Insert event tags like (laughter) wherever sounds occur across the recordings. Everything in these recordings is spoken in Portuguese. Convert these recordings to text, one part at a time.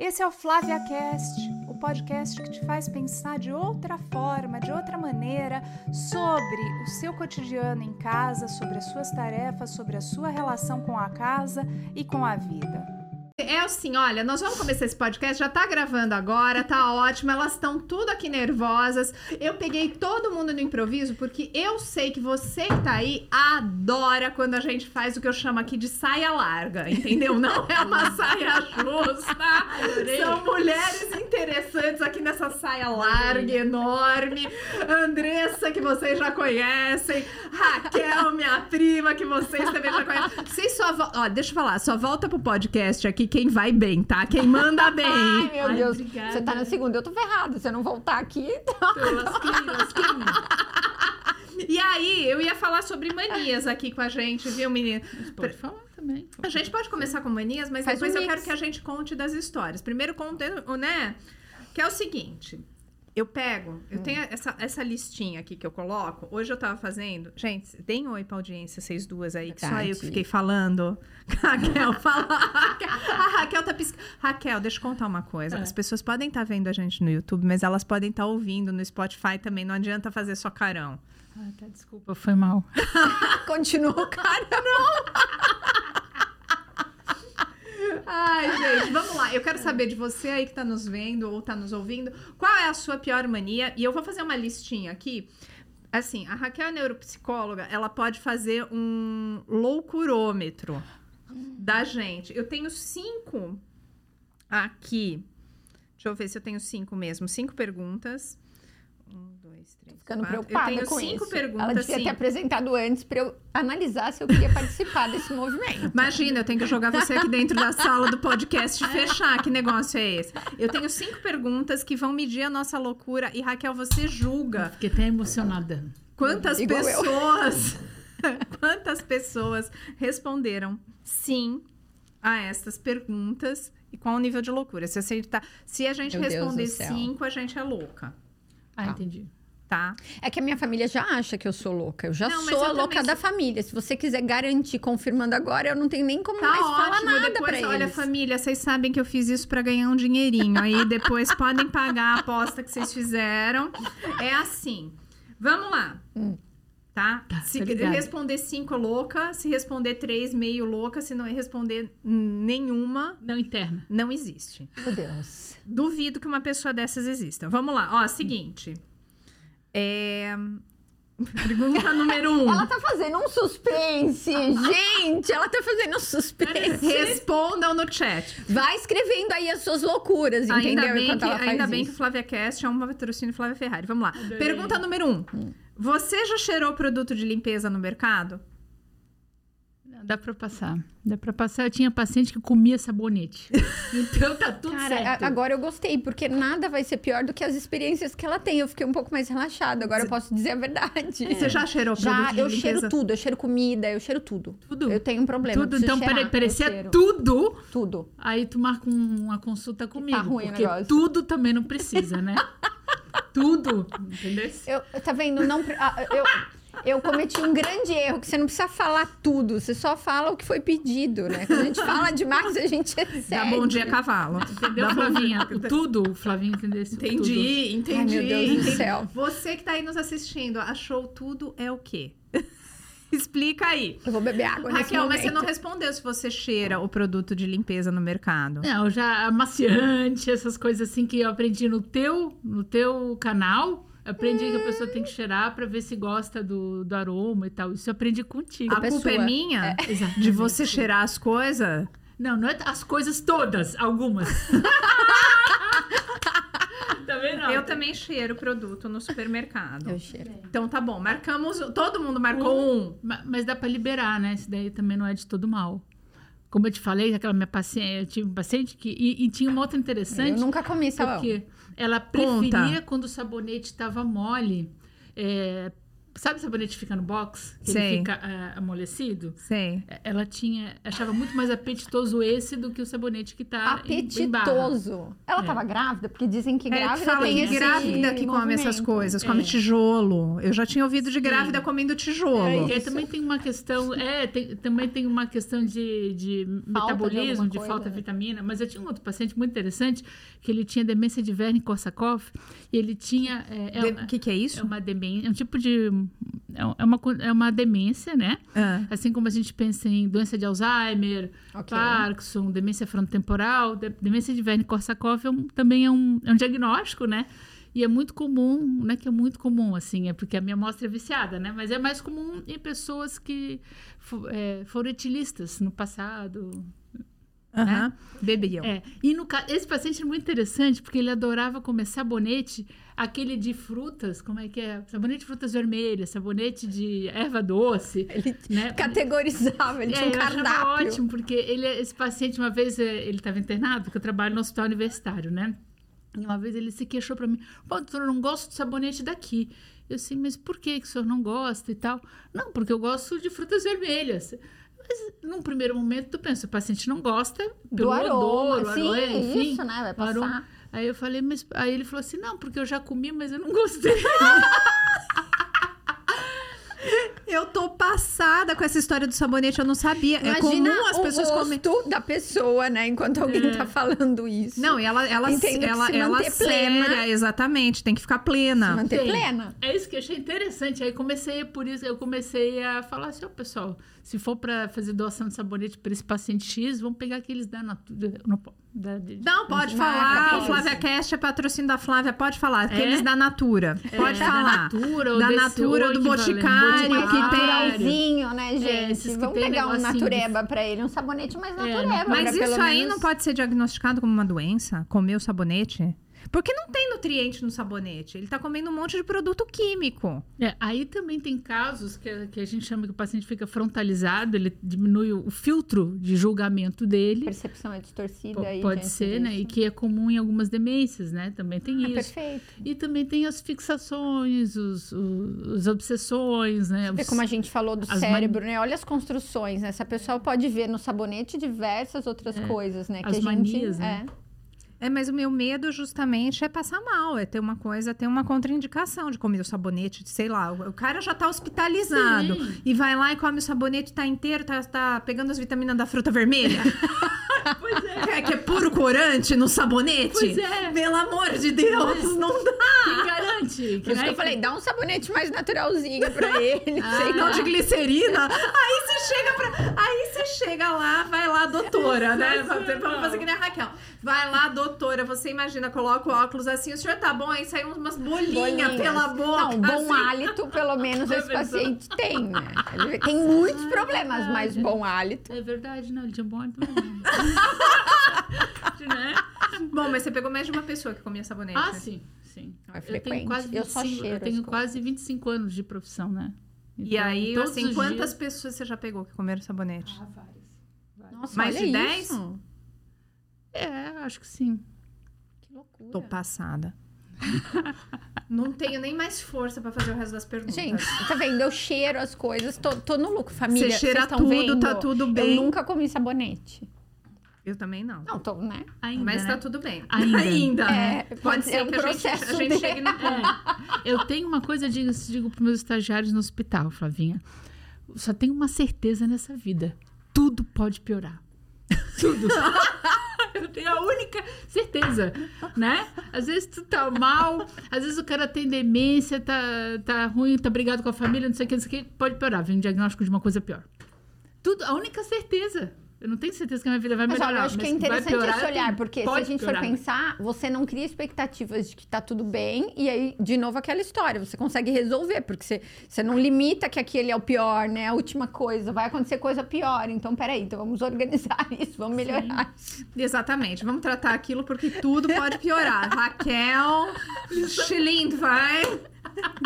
Esse é o Flávia Cast, o podcast que te faz pensar de outra forma, de outra maneira, sobre o seu cotidiano em casa, sobre as suas tarefas, sobre a sua relação com a casa e com a vida. É assim, olha, nós vamos começar esse podcast, já tá gravando agora, tá ótimo, elas estão tudo aqui nervosas. Eu peguei todo mundo no improviso porque eu sei que você que tá aí adora quando a gente faz o que eu chamo aqui de saia larga, entendeu? Não é uma (laughs) saia justa. São mulheres interessantes aqui nessa saia larga, enorme. Andressa, que vocês já conhecem. Raquel, minha prima, que vocês também já conhecem. Vocês só. Ó, deixa eu falar, só volta pro podcast aqui quem vai bem, tá? Quem manda (laughs) bem. Ai, meu Ai, Deus. obrigada. Você tá na segunda, eu tô ferrada. Se eu não voltar aqui. (laughs) então. E aí, eu ia falar sobre manias aqui com a gente, viu, menina? Pode falar também. A gente pode começar com manias, mas Faz depois um eu mix. quero que a gente conte das histórias. Primeiro conte, né? Que é o seguinte. Eu pego, eu Hum. tenho essa, essa listinha aqui que eu coloco. Hoje eu tava fazendo. Gente, deem oi pra audiência, vocês duas aí, que só eu que fiquei falando. (laughs) Raquel, fala. A Raquel tá piscando. Raquel, deixa eu contar uma coisa. É. As pessoas podem estar vendo a gente no YouTube, mas elas podem estar ouvindo no Spotify também. Não adianta fazer só carão. Ah, tá, desculpa, foi mal. (laughs) Continua, cara. (laughs) Ai, gente, vamos lá. Eu quero saber de você aí que tá nos vendo ou tá nos ouvindo, qual é a sua pior mania? E eu vou fazer uma listinha aqui. Assim, a Raquel é neuropsicóloga, ela pode fazer um loucurômetro da gente. Eu tenho cinco aqui. Deixa eu ver se eu tenho cinco mesmo. Cinco perguntas. Dois, três, Ficando quatro. preocupada Eu tenho com cinco isso. perguntas. Ela devia sim. ter apresentado antes pra eu analisar se eu queria participar desse movimento. Imagina, eu tenho que jogar você aqui dentro da sala do podcast e (laughs) fechar. Que negócio é esse? Eu tenho cinco perguntas que vão medir a nossa loucura. E Raquel, você julga Fiquei até emocionada. quantas Igual pessoas. (laughs) quantas pessoas responderam sim a estas perguntas e qual o nível de loucura. Se, acertar, se a gente Meu responder cinco, a gente é louca, Ah, Tá. entendi. Tá? É que a minha família já acha que eu sou louca. Eu já Não, sou a louca também da família. Se você quiser garantir confirmando agora, eu não tenho nem como Tá mais falar ótimo. nada depois, pra olha, eles. família, vocês sabem que eu fiz isso pra ganhar um dinheirinho. Aí depois podem pagar a aposta que vocês fizeram. É assim. Vamos lá. Hum. Tá? Tá, se responder cinco louca, se responder três meio louca, se não responder nenhuma, Não interna. não existe. Meu Deus. Duvido que uma pessoa dessas exista. Vamos lá. Ó, seguinte. É... Pergunta número um. Ela tá fazendo um suspense, gente. Ela tá fazendo um suspense. Respondam no chat. Vai escrevendo aí as suas loucuras, Ainda entendeu? bem, que, ela faz ainda bem que isso. o Flávia Cast é um patrocínio Flávia Ferrari. Vamos lá. Adorei. Pergunta número um. Você já cheirou produto de limpeza no mercado? Dá pra passar. Dá pra passar. Eu tinha paciente que comia sabonete. (laughs) Então tá tudo Cara, certo. a- agora eu gostei, porque nada vai ser pior do que as experiências que ela tem. Eu fiquei um pouco mais relaxada. Agora eu posso dizer a verdade. Você já cheirou Já, eu cheiro tudo. Eu cheiro comida, eu cheiro tudo. Tudo. Eu tenho um problema. Tudo. Então, peraí, parecia cheiro tudo. Tudo. Aí tu marca um- uma consulta comigo. Tá ruim o porque negócio. tudo também não precisa, né? (laughs) tudo. Entendeu? Eu, tá vendo? Não, ah, eu, eu cometi um grande erro, que você não precisa falar tudo. Você só fala o que foi pedido, né? Quando a gente fala demais, a gente excede. Dá bom dia, cavalo. Entendeu, Dá Flavinha? tudo, Flavinha, entendeu? Entendi, entendi. Ai, meu Deus do entendi. céu. Você que tá aí nos assistindo, achou tudo é o quê? (laughs) Explica aí. Eu vou beber água nesse Raquel, mas você momento. não respondeu se você cheira o produto de limpeza no mercado. Não, já amaciante, essas coisas assim que eu aprendi no teu, no teu canal. Aprendi que a pessoa tem que cheirar pra ver se gosta do, do aroma e tal. Isso eu aprendi contigo. A culpa é culpa é minha Exatamente. de você cheirar as coisas? Não, não é as coisas todas, algumas. (laughs) também não. Eu também cheiro produto no supermercado. Eu cheiro. Então tá bom, marcamos. Todo mundo marcou um. Ma- Mas dá pra liberar, né? Isso daí também não é de todo mal. Como eu te falei, aquela minha paciente, eu tive um paciente que. E, e tinha uma outra Eu interessante. nunca comi é sabão. Porque ela preferia quando o sabonete estava mole. é, Sabe o sabonete que fica no box? Que Sei. ele fica é, amolecido? Sei. Ela tinha. Achava muito mais apetitoso esse do que o sabonete que tá em- em barra. Apetitoso. Ela É. tava grávida? Porque dizem que É, que grávida fala tem que esse grávida que come essas movimento. coisas, come É. tijolo. Eu já tinha ouvido de grávida comendo tijolo. E aí também tem uma questão, é, tem- também tem uma questão de, de metabolismo, de, coisa, falta de vitamina. Mas eu tinha um outro paciente muito interessante, que ele tinha demência de Wernicke-Korsakoff, e ele tinha... É, é, O que, que é é isso? uma demência, é um tipo de... É é uma, é uma demência, né? Ah, Assim como a gente pensa em doença de Alzheimer, Ok. Parkinson, demência frontotemporal, de- demência de Wernicke-Korsakoff é um- também é um, é um diagnóstico, né? E é muito comum, não é que é muito comum, assim, é porque a minha amostra é viciada, né? Mas é mais comum em pessoas que é, foram etilistas no passado. Aham. Bebiam. É. E no, esse paciente é muito interessante porque ele adorava comer sabonete, aquele de frutas, como é que é? Sabonete de frutas vermelhas, sabonete de erva doce. Ele né? (laughs) categorizava, ele É, tinha um cardápio. ótimo, porque ele, esse paciente, uma vez, eh, ele estava internado, porque eu trabalho no hospital universitário, né? E uma vez ele se queixou para mim, pô, doutor, eu não gosto de sabonete daqui. Eu assim, mas por que, que o senhor não gosta e tal? Não, porque eu gosto de frutas vermelhas. Mas num primeiro momento tu pensa, o paciente não gosta pelo Do aroma. odor, o Sim, aroma, enfim. isso, né? Vai o aroma. passar. Aí eu falei, mas aí ele falou assim, não, porque eu já comi, mas eu não gostei. (laughs) Eu tô passada com essa história do sabonete, eu não sabia. é Imagina comum as o pessoas rosto comerem. da pessoa, né? Enquanto alguém tá falando isso. Não, e ela, ela, Entendo ela, se ela plena. séria, exatamente, tem que ficar plena. Se manter Tem. plena. É isso que eu achei interessante. Aí comecei, por isso, eu comecei a falar assim, ó, pessoal, se for para fazer doação de sabonete para esse paciente X, vamos pegar aqueles da Natura. Não, da, de- Não, pode Marca, falar. O isso. Flávia Cast é patrocínio da Flávia, pode falar. Aqueles É? da Natura. Pode É, falar. Da Natura, ou Da Natura, ou do Boticário, Mais que tem- naturalzinho, né, gente? É, Vamos pegar um de- natureba pra ele, um sabonete mais É, natureba. Mas isso pelo aí menos... não pode ser diagnosticado como uma doença? Comer o sabonete? Porque não tem nutriente no sabonete. Ele tá comendo um monte de produto químico. É, aí também tem casos que, a- que a gente chama que o paciente fica frontalizado, ele diminui o, o filtro de julgamento A dele. percepção é distorcida Po- aí. pode diante ser, né? E disso. que é comum em algumas demências, né? Também tem Ah, isso. perfeito. E também tem as fixações, os, os, as obsessões, né? Os- como a gente falou do cérebro, né? Olha as construções, né? Essa pessoa pode ver no sabonete diversas outras coisas, né? Que As a gente, manias, né? é. É, mas o meu medo justamente é passar mal, é ter uma coisa, ter uma contraindicação de comer o sabonete, de, sei lá, o o cara já tá hospitalizado Sim. e vai lá e come o sabonete, tá inteiro, tá, tá pegando as vitaminas da fruta vermelha. (laughs) Pois é. Que é, que é puro corante no sabonete? Pois é. Pelo amor de Deus, não dá. Quem garante? Por isso que eu falei, dá um sabonete mais naturalzinho pra (laughs) ele. Ah. (laughs) sei Não de glicerina. Aí você chega pra. Aí você chega lá, vai lá, doutora, né? Vamos fazer que nem a Raquel. Vai lá, doutora. Você imagina, coloca o óculos assim, o senhor tá bom? Aí sai umas bolinhas Bolinhas. pela boca. Não, bom assim. hálito, pelo menos, esse paciente tem, né? Ele tem muitos problemas, mas bom hálito. É verdade, não, ele tinha bom também. (laughs) né? Bom, mas você pegou mais de uma pessoa que comia sabonete. Ah, sim, sim. É eu frequente. tenho quase Eu só 25, cheiro eu tenho quase 25 anos de profissão, né? E Então, aí, todos assim, quantas dias- pessoas você já pegou que comeram sabonete? Ah, várias. várias. Nossa, Mais olha de 10? isso. É, acho que sim. Que loucura. Tô passada. (laughs) Não tenho nem mais força pra fazer o resto das perguntas. Gente, tá vendo? Eu cheiro as coisas, tô, tô no lucro. Família, Você cheira tudo, vendo? tá tudo bem. Eu nunca comi sabonete. Eu também não. Não, tô, né? Ainda, Mas né? tá tudo bem. (laughs) Ainda. né? É, Pode ser é um que a gente, a gente chegue no É, (laughs) eu tenho uma coisa, eu digo, digo para meus estagiários no hospital, Flavinha. Só tenho uma certeza nessa vida. Tudo pode piorar. (laughs) Tudo. eu tenho a única certeza, né? Às vezes tu tá mal, às vezes o cara tem demência, tá, tá ruim, tá brigado com a família, não sei o que, não sei o que, pode piorar. Vem um diagnóstico de uma coisa pior. Tudo, a única certeza. Eu não tenho certeza que a minha vida vai Mas melhorar. olha, eu acho que é mas interessante piorar, esse olhar, porque se a gente piorar. for pensar, você não cria expectativas de que tá tudo bem, e aí, de novo, aquela história, você consegue resolver, porque você, você não limita que aquele é o pior, né? A última coisa, vai acontecer coisa pior. Então, peraí, então vamos (laughs) organizar isso, vamos melhorar isso. Exatamente. Vamos tratar aquilo porque tudo pode piorar. Raquel, (laughs) Schlind vai.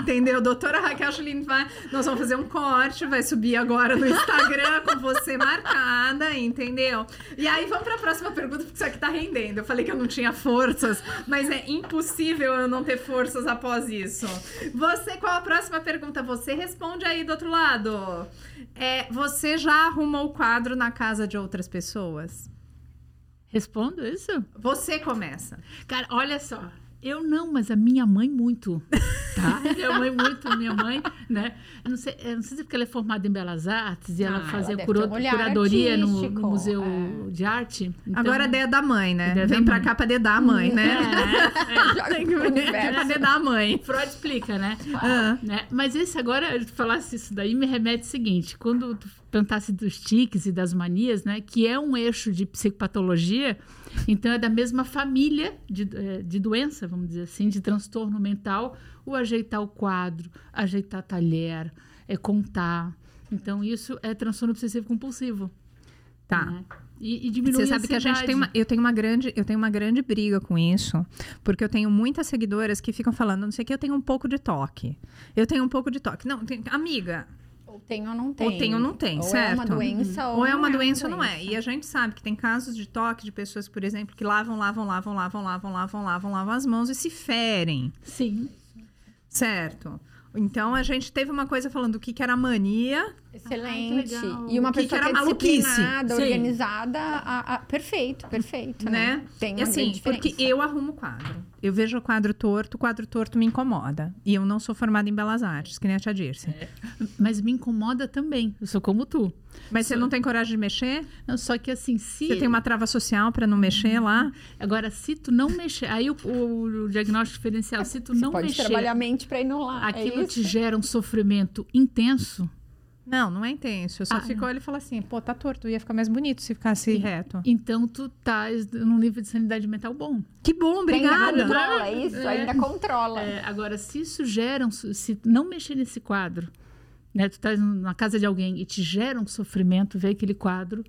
Entendeu? Doutora Raquel Schulin vai. Nós vamos fazer um corte, vai subir agora no Instagram com você marcada, entendeu? E aí vamos para a próxima pergunta, porque isso aqui tá rendendo. Eu falei que eu não tinha forças, mas é impossível eu não ter forças após isso. Você, qual a próxima pergunta? Você responde aí do outro lado. É, você já arrumou o quadro na casa de outras pessoas? Respondo isso? Você começa. Cara, olha só. Eu não, mas a minha mãe muito, tá? (laughs) minha mãe muito, minha mãe, né? Eu não sei, eu não sei se é porque ela é formada em Belas Artes e ela Ah, fazia ela ter um curadoria no, no Museu é. de Arte. Então- Agora a ideia da mãe, né? Vem da pra mãe. cá pra dedar a mãe, né? Que pro vir universo. pra dedar a mãe. Freud explica, né? Ah. né? Mas esse agora, eu falasse isso daí, me remete ao seguinte: quando tu perguntasse dos tiques e das manias, né? Que é um eixo de psicopatologia, então é da mesma família de, eh, de doença, vamos dizer assim, de transtorno mental, o ajeitar o quadro, ajeitar talher, é contar. Então, isso é transtorno obsessivo compulsivo. Tá. né? E, e diminui Você sabe que a gente tem uma, eu tenho uma grande, eu tenho uma grande briga com isso, porque eu tenho muitas seguidoras que ficam falando, não sei o que, eu tenho um pouco de toque. Eu tenho um pouco de toque. Não, tem- amiga, Ou tem ou não tem. ou tem ou não tem, ou certo? é uma doença ou, ou é não uma doença ou não é. E a gente sabe que tem casos de toque de pessoas, por exemplo, que lavam, lavam, lavam, lavam, lavam, lavam, lavam, lavam as mãos e se ferem, Sim. certo? Então a gente teve uma coisa falando o que, que era mania, Excelente. Legal. e uma O que pessoa que que, era é maluquice? disciplinada, Sim. organizada, a- a- perfeito, perfeito, né? né? Tem E uma assim, porque eu arrumo o quadro. Eu vejo o quadro torto, o quadro torto me incomoda. E eu não sou formada em belas artes, que nem a tia Dirce. Mas me incomoda também. Eu sou como tu. Mas você não tem coragem de mexer? Não, só que assim, se. Você tem uma trava social pra não mexer lá? Agora, se tu não mexer, aí o, o diagnóstico diferencial, se tu Você não pode mexer, trabalhar a mente pra ir no lá. aquilo é te gera um sofrimento intenso. Não, não é intenso. Eu só Ah, fico olhando e falo assim, pô, tá torto. Ia ficar mais bonito se ficasse reto. Então tu estás num nível de sanidade mental bom. Que bom, Que ainda obrigada. controla, é isso? É. Ainda controla. É, agora, se isso gera, um, se não mexer nesse quadro, né, tu estás na casa de alguém e te gera um sofrimento ver aquele quadro,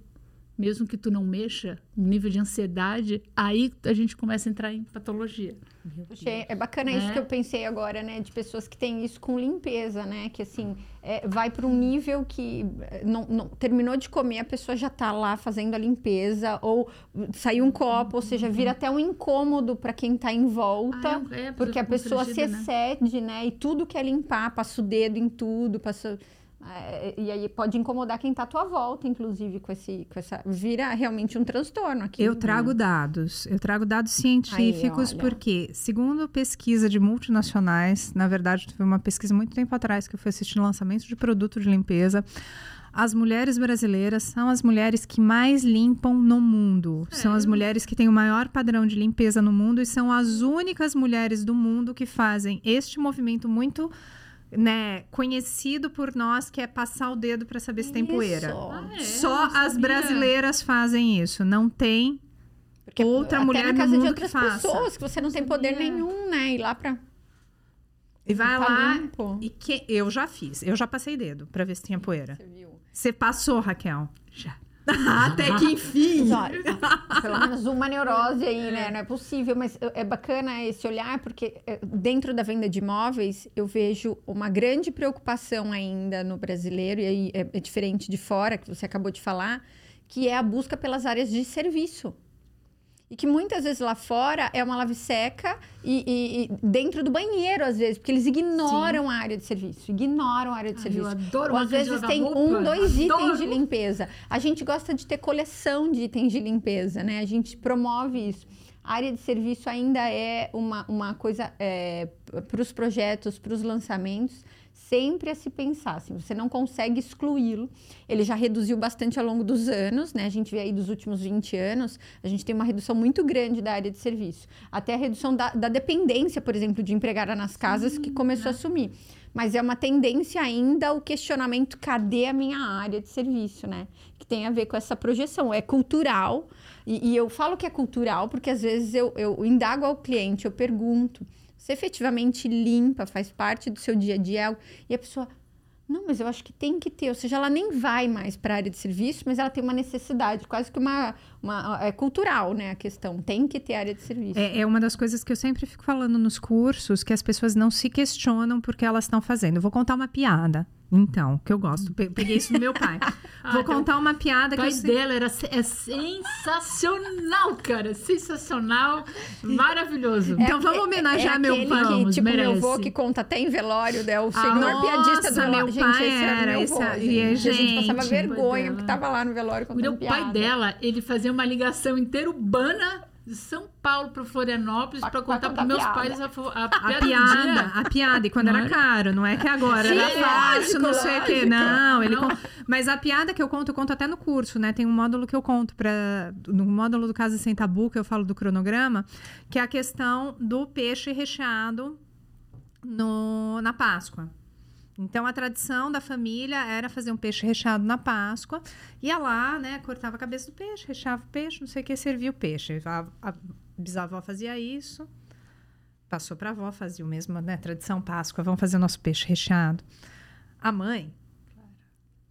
mesmo que tu não mexa, um nível de ansiedade, aí a gente começa a entrar em patologia. Achei- é bacana isso Né? que eu pensei agora, né? De pessoas que têm isso com limpeza, né? Que assim, é, vai para um nível que é, não, não- terminou de comer, a pessoa já tá lá fazendo a limpeza, ou saiu um copo, ou seja, vira até um incômodo para quem tá em volta. Ah, é, é, Porque a pessoa se né? excede, né? E tudo quer limpar, passa o dedo em tudo, passa. É, e aí pode incomodar quem tá à tua volta, inclusive, com, esse, com essa. Vira realmente um transtorno aqui. Eu trago dados. Eu trago dados científicos Aí, porque, segundo pesquisa de multinacionais, na verdade, foi uma pesquisa muito tempo atrás que eu fui assistir lançamento de produto de limpeza. As mulheres brasileiras são as mulheres que mais limpam no mundo. São as mulheres que têm o maior padrão de limpeza no mundo e são as únicas mulheres do mundo que fazem este movimento muito né, conhecido por nós, que é passar o dedo para saber se tem poeira. Ah, é? Só as brasileiras fazem isso. Não tem Porque outra mulher na no casa de mundo outras que faça. pessoas que você não tem poder nenhum, né? Ir lá pra. E vai Tá lá. limpo. E que eu já fiz. Eu já passei dedo pra ver se tinha poeira. Você viu? Você passou, Raquel? Já. (laughs) Até que enfim. Olha, pelo menos uma neurose aí, né? Não é possível, mas é bacana esse olhar, porque é, dentro da venda de imóveis eu vejo uma grande preocupação ainda no brasileiro, e aí é, é diferente de fora, que você acabou de falar, que é a busca pelas áreas de serviço. E que muitas vezes lá fora é uma lave seca e, e- e dentro do banheiro, às vezes, porque eles ignoram a área de serviço, ignoram a área de Ai, serviço. eu adoro Ou às vezes tem roupa. um, dois itens Adoro. de limpeza. A gente gosta de ter coleção de itens de limpeza, né? A gente promove isso. A área de serviço ainda é uma, uma coisa para os projetos, para os lançamentos, sempre a se pensar. Assim, você não consegue excluí-lo. Ele já reduziu bastante ao longo dos anos, né? A gente vê aí dos últimos 20 anos, a gente tem uma redução muito grande da área de serviço. Até a redução da, da dependência, por exemplo, de empregada nas casas, que começou a sumir. Mas é uma tendência ainda o questionamento: cadê a minha área de serviço, né? Que tem a ver com essa projeção. É cultural. E, e eu falo que é cultural porque às vezes eu, eu indago ao cliente, eu pergunto. Você efetivamente limpa, faz parte do seu dia a dia e a pessoa. Não, mas eu acho que tem que ter. Ou seja, ela nem vai mais para a área de serviço, mas ela tem uma necessidade, quase que uma, uma é cultural, né? A questão tem que ter área de serviço. É, é uma das coisas que eu sempre fico falando nos cursos, que as pessoas não se questionam porque elas estão fazendo. Eu vou contar uma piada. Então, que eu gosto. Pe- Peguei isso do meu pai. (laughs) Vou Ah, contar uma piada O que eu pai dela era, é sensacional, cara. Sensacional. Maravilhoso. Então vamos homenagear é meu pai. que, Vamos, tipo, meu avô merece. que conta até em velório, né? O Ah, senhor piadista do velório. meu gente, pai esse era era, meu esse avô, é- gente. e, A gente passava vergonha dela. porque tava lá no velório O contando meu pai piada. dela, ele fazia uma ligação interurbana de São Paulo para Florianópolis Pra- para pra contar para meus piada. pais a, a, A piada do piada, a piada, e quando Não era era? caro, não é que agora Sim, era fácil, não sei o quê. Não, ele Não. con- Mas a piada que eu conto, eu conto até no curso, né? Tem um módulo que eu conto para no módulo do Casa Sem Tabu, que eu falo do cronograma, que é a questão do peixe recheado no, na Páscoa. Então, a tradição da família era fazer um peixe recheado na Páscoa. Ia lá, né? Cortava a cabeça do peixe, recheava o peixe, não sei o que, servia o peixe. A, a bisavó fazia isso. Passou para a avó, fazia o mesmo, né? Tradição Páscoa, vamos fazer o nosso peixe recheado. A mãe.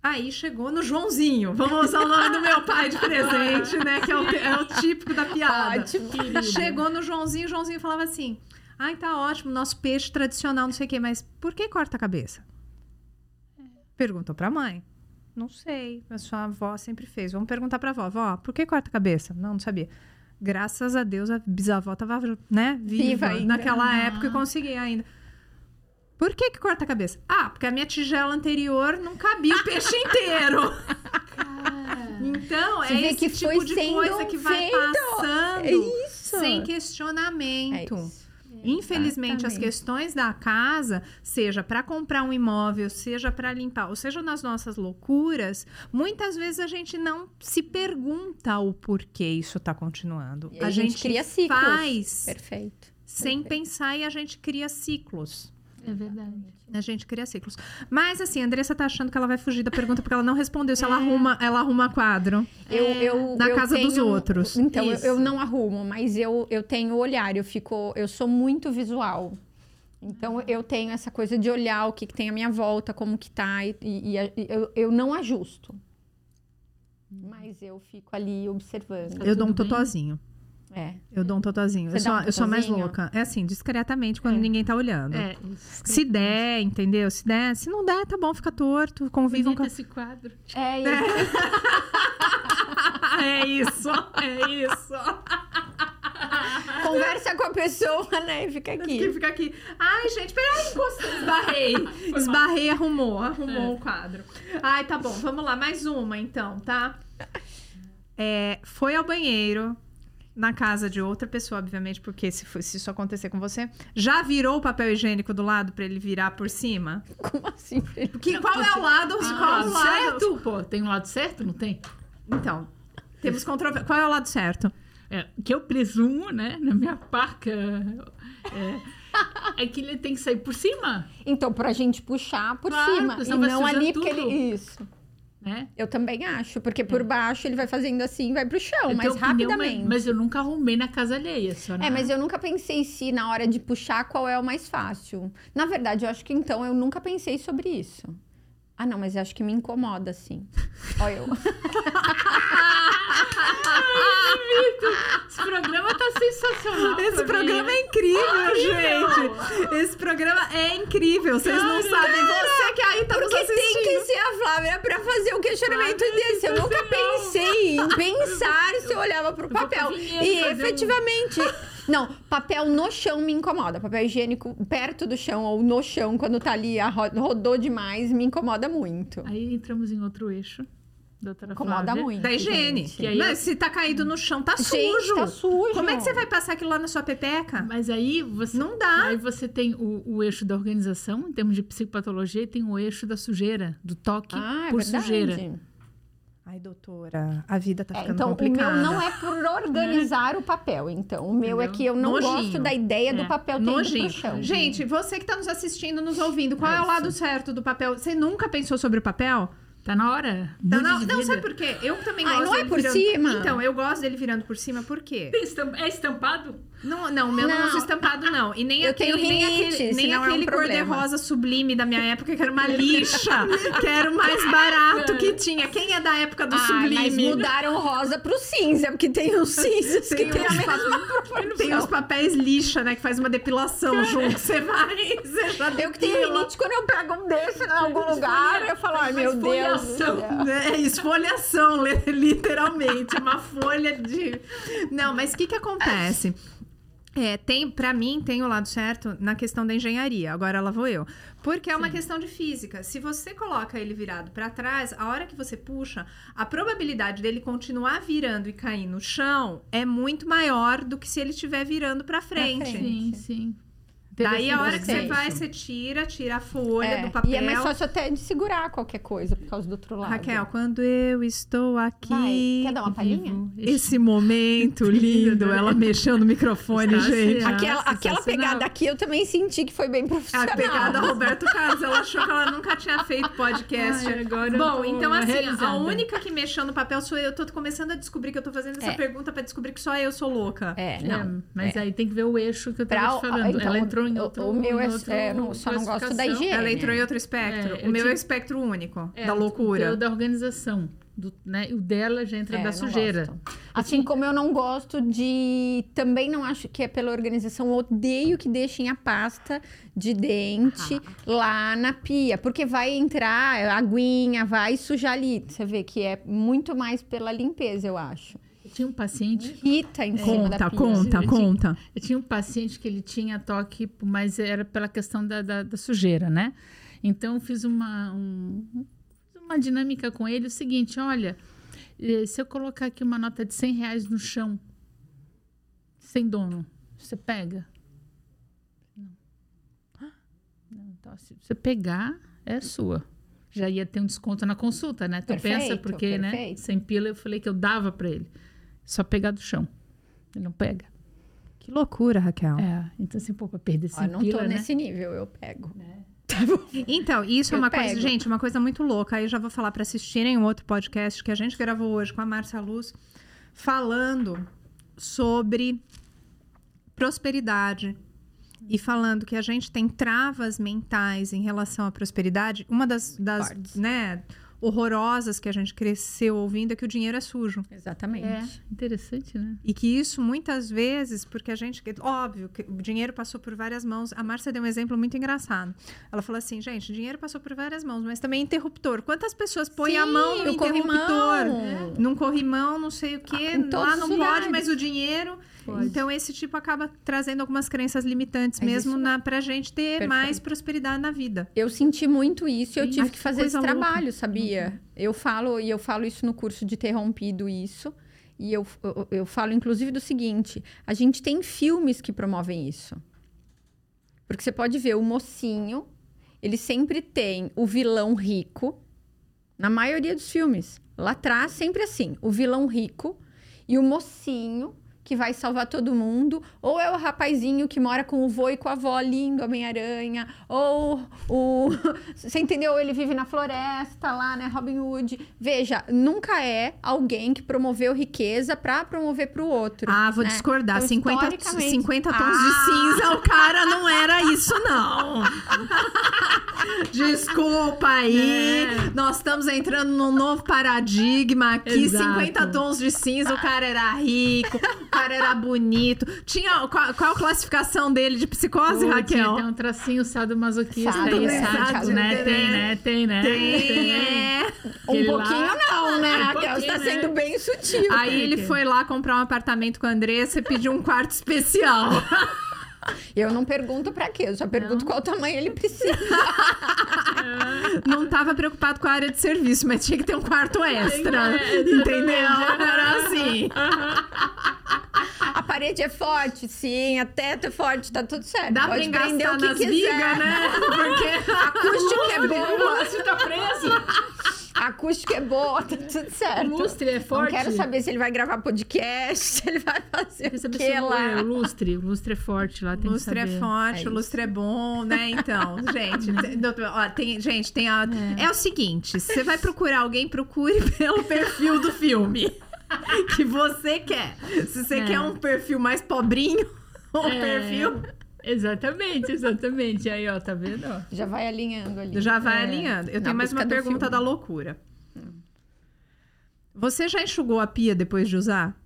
Aí chegou no Joãozinho. Vamos usar o nome do meu pai de presente, né? Que é o, é o típico da piada. Ótimo. Chegou no Joãozinho, o Joãozinho falava assim: Ai, tá ótimo, nosso peixe tradicional, não sei o quê, mas por que corta a cabeça? Perguntou pra mãe. Não sei, a sua avó sempre fez. Vamos perguntar pra avó: Vó, por que corta a cabeça? Não, não sabia. Graças a Deus a bisavó tava, né, viva, Viva ainda. naquela época e conseguia ainda. Por que que corta a cabeça? Ah, porque a minha tigela anterior não cabia o peixe inteiro. (laughs) Então, Você é esse tipo de coisa que vai feito. passando É isso. sem questionamento. É isso. Infelizmente, as questões da casa, seja para comprar um imóvel, seja para limpar, ou seja nas nossas loucuras, muitas vezes a gente não se pergunta o porquê isso está continuando. E a gente cria ciclos. faz Perfeito. sem perfeito. pensar e a gente cria ciclos. É verdade. A gente cria ciclos. Mas assim, a Andressa tá achando que ela vai fugir da pergunta porque ela não respondeu se É. ela arruma, ela arruma quadro. Eu, eu, na eu casa dos tenho- outros. Então, eu, eu não arrumo, mas eu, eu tenho olhar, eu fico. Eu sou muito visual. Então, eu tenho essa coisa de olhar o que, que tem à minha volta, como que tá, e, e- e eu, eu não ajusto. Mas eu fico ali observando. Eu dou um tudo bem? É. Eu dou um totozinho. Você Eu sou, um eu sou mais louca. É assim, discretamente, quando É. ninguém tá olhando. É, isso. Se der, entendeu? Se der, se não der, tá bom, fica torto, convivam com. esse quadro. É isso. (laughs) é isso, é isso. Conversa com a pessoa, né? E fica Que aqui. fica aqui. Ai, gente, peraí, encostei, esbarrei. Esbarrei, arrumou, arrumou É. o quadro. Ai, tá bom, vamos lá, mais uma então, tá? É, foi ao banheiro, na casa de outra pessoa, obviamente, porque se, for- se isso acontecer com você, já virou o papel higiênico do lado pra ele virar por cima? (laughs) Como assim? Felipe? Que, qual é o lado? Ah, qual é o lado? certo? Pô, tem um lado certo? Não tem? Então, temos controvérsia. Qual é o lado certo? É, que eu presumo, né, na minha parca, é, é que ele tem que sair por cima, Então, pra gente puxar por Claro, cima. porque E não ali, sujando porque tudo. ele. Isso. Né? Eu também acho, porque por baixo ele vai fazendo assim e vai pro chão, Eu opinião, rapidamente. Mas, mas eu nunca arrumei na casa alheia, só na... É, mas eu nunca pensei se na hora de puxar qual é o mais fácil. Na verdade, eu acho que então eu nunca pensei sobre isso. Ah, não, mas eu acho que me incomoda, assim. Olha eu. (laughs) Esse programa tá sensacional. Esse programa mim. é incrível, gente. Esse programa é incrível. Vocês não sabem. Você que aí tá Porque tem assistindo. que ser a Flávia pra fazer um questionamento Flávia desse. Eu nunca pensei em pensar se eu olhava pro papel. E fazer um- efetivamente. Não, papel no chão me incomoda. Papel higiênico perto do chão ou no chão, quando tá ali, rodou demais, me incomoda muito. Aí entramos em outro eixo, doutora Incomoda Flávia. muito. Da higiene. gente. Que aí Não, eu- Se tá caído no chão, tá Gente, sujo. tá sujo. Como é que você vai passar aquilo lá na sua pepeca? Mas aí você... Não dá. Aí você tem o, o eixo da organização, em termos de psicopatologia, e tem o eixo da sujeira, do toque Ah, é por verdade. sujeira. Ai, doutora, a vida tá É, ficando então, o complicada. meu não é por organizar o papel. Então, o meu é Entendeu? que eu não Nojinho. gosto da ideia do É, papel ter ido Nojinho. pro chão. Gente, você que tá nos assistindo, nos ouvindo, qual é, É o lado certo do papel? Você nunca pensou sobre o papel? Tá na hora. Não, Mude não, sabe por quê? Eu também Ai, gosto não é por virando... cima? Então, eu gosto dele virando por cima, por quê? É estampado? Não, não, meu não, Não. usa estampado, não. E nem Eu aquele, tenho nem rinite, aquele, nem senão é um aquele cor-de-rosa sublime da minha época, que era uma lixa, que era o mais barato que tinha. Quem é da época do Ah, sublime? mas mudaram rosa pro cinza, porque tem os (laughs) cinzas Tem que tem a mesma Tem os papéis lixa, né? Que faz uma depilação junto. Você vai, você já Eu que tenho rinite, quando eu pego um desse em algum lugar, eu falo, ai meu Deus. esfoliação. céu. É esfoliação, li- (laughs) literalmente. Uma folha de. Não, mas o que que acontece? É, tem, para mim, tem o lado certo na questão da engenharia. Agora lá vou eu. Porque é uma questão de física. Se você coloca ele virado para trás, a hora que você puxa, a probabilidade dele continuar virando e cair no chão é muito maior do que se ele estiver virando para frente. frente. Sim, sim. Daí a hora que você vai, você tira, tira a folha É, do papel. E é mais fácil até de segurar qualquer coisa por causa do outro lado. Raquel, quando eu estou aqui. Vai, quer dar uma palhinha? Esse momento lindo, ela (laughs) mexeu no microfone, gente. assim, Aquela, Nossa, aquela pegada aqui eu também senti que foi bem A profissional. pegada (laughs) Roberto Carlos, ela achou que ela nunca tinha feito podcast. Ai, agora Bom, então assim, a realizada. única que mexeu no papel sou eu. Eu tô começando a descobrir que eu tô fazendo essa É. pergunta pra descobrir que só eu sou louca. É, É, não. mas aí tem que ver o eixo que eu Pra- tava te falando. então, Ela entrou em o- outro. o meu é- em outro é, não, só não gosto da higiene. Ela entrou em outro espectro. É, o eu meu é o espectro único, É, da o loucura. teu da organização. Do, né? O dela já entra É, da sujeira. gosto. Assim como eu não gosto de. Também não acho que é pela organização. eu Odeio que deixem a pasta de dente lá na pia. Porque vai entrar a aguinha, vai sujar ali. Você vê que é muito mais pela limpeza, eu acho. Eu tinha um paciente. Irrita em cima da Conta, pia. conta, Eu conta. Eu tinha um paciente que ele tinha toque, mas era pela questão da, da, da sujeira, né? Então, eu fiz uma, um- uma dinâmica com ele, o seguinte, olha, eh, se eu colocar aqui uma nota de 100 reais no chão, sem dono, você pega? Não. Ah, Não, então, se você pegar, é sua. Já ia ter um desconto na consulta, né? Tu pensa, Perfeito, porque, né? perfeito. Sem pila, eu falei que eu dava para ele. Só pegar do chão. Ele não pega. Que loucura, Raquel. É, então assim, pô, pra perder sem não pila, tô né? nesse nível, eu pego. Então, isso é Eu uma coisa, pego. gente, uma coisa muito louca. Aí eu já vou falar para assistirem um outro podcast que a gente gravou hoje com a Márcia Luz, falando sobre prosperidade e falando que a gente tem travas mentais em relação à prosperidade. Uma das, das né, horrorosas que a gente cresceu ouvindo é que o dinheiro é sujo. Exatamente. É, interessante, né? E que isso muitas vezes, porque a gente. Óbvio, que o dinheiro passou por várias mãos. A Márcia deu um exemplo muito engraçado. Ela falou assim, gente, o dinheiro passou por várias mãos, mas também interruptor. Quantas pessoas põem a Sim, mão no interruptor? corrimão. Num corrimão, não sei o quê. Ah, lá não pode, mas o dinheiro. Pode. Então, esse tipo acaba trazendo algumas crenças limitantes Mas mesmo isso- na, pra gente ter Perfeito. mais prosperidade na vida. Eu senti muito isso e eu tive Ai, que que fazer esse coisa louca. trabalho, sabia? Eu falo, e eu falo isso no curso de ter rompido isso. E eu, eu, eu falo, inclusive, do seguinte: a gente tem filmes que promovem isso. Porque você pode ver o mocinho, ele sempre tem o vilão rico, na maioria dos filmes. Lá atrás, sempre assim: o vilão rico e o mocinho que vai salvar todo mundo, ou é o rapazinho que mora com o vô e com a avó lindo, Homem-Aranha, ou o. (laughs) Você entendeu? Ele vive na floresta lá, né? Robin Hood. Veja, nunca é alguém que promoveu riqueza pra promover pro outro. Ah, vou né? discordar. Então, 50, historicamente- 50 tons Ah! de cinza, o cara não era isso, não. (laughs) Desculpa aí. Nós estamos entrando num novo paradigma aqui. Exato. 50 tons de cinza, o cara era rico, cara era bonito. Tinha. Qual, qual a classificação dele de psicose, Pô, Raquel? tinha- Tem um tracinho sadomasoquista Sádico, aí, né? sádico, Sádico, né? né? Tem, né? Tem, né? Tem, é. Um pouquinho lá- não, né, Um Raquel? Você pouquinho, tá né? sendo bem sutil. Aí ele foi lá comprar um apartamento com a Andressa e pediu um quarto especial. (laughs) (laughs) Eu não pergunto pra quê, eu só pergunto qual tamanho ele precisa. (laughs) Não tava preocupado com a área de serviço, mas tinha que ter um quarto extra. É, entendeu? Era assim. A parede é forte, sim, a teto é forte, tá tudo certo. Dá Pode pra prender o que nas quiser. vigas, né? (laughs) Porque Acústica é boa. Você tá preso? A acústica é boa, (laughs) tá tudo certo. O lustre é Não forte. quero saber se ele vai gravar podcast, (laughs) se ele vai fazer Quer o saber que se o- lá. é, o lustre. O lustre é forte lá, tem O lustre que é saber. forte, É o lustre é bom, né? Então, (laughs) gente, tem, doutor, ó, tem- gente, tem a, é. o seguinte: se você vai procurar alguém, procure pelo perfil do filme que você quer. Se você É. quer um perfil mais pobrinho, um É, perfil Exatamente, exatamente. Aí, ó, tá vendo? ó? Já vai alinhando ali. já vai É, alinhando. Eu tenho mais uma pergunta filme. da loucura. Você já enxugou a pia depois de usar?